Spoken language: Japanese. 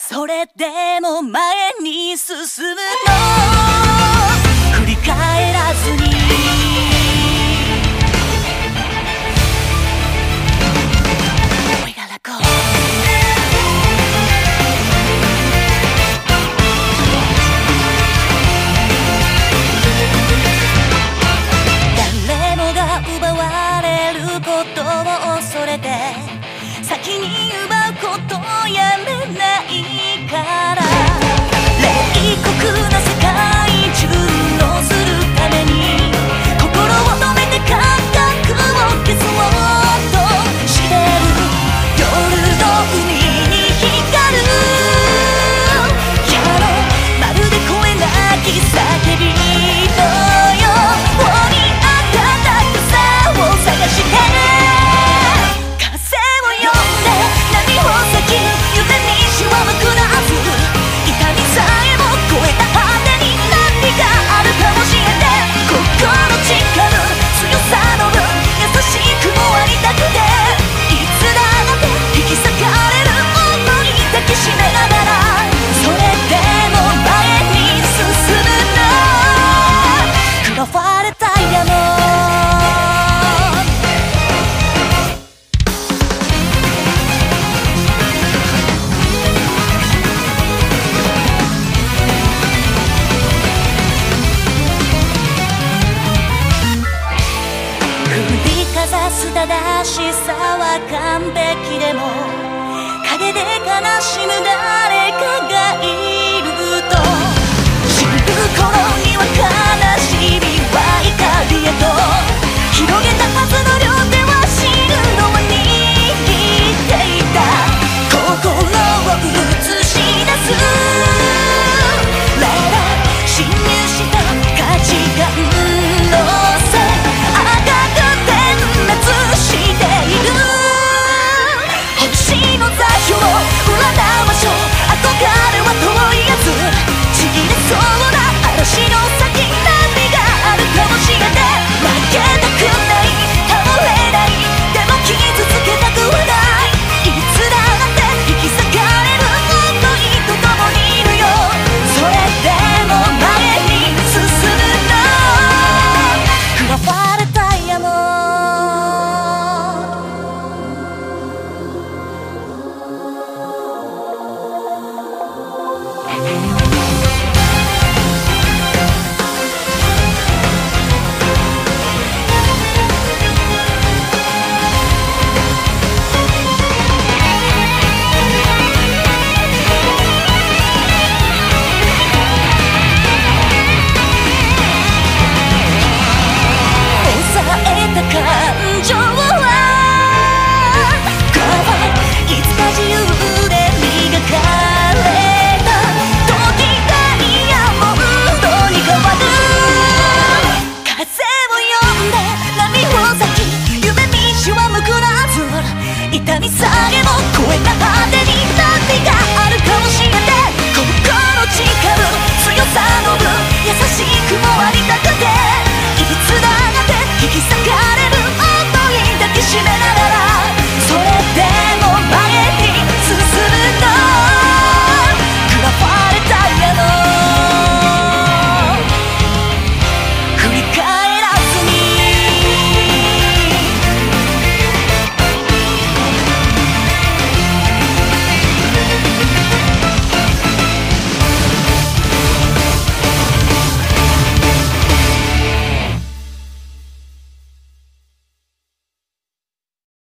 それでも前に進むのしさは完璧でも陰で悲しむ誰かがいる。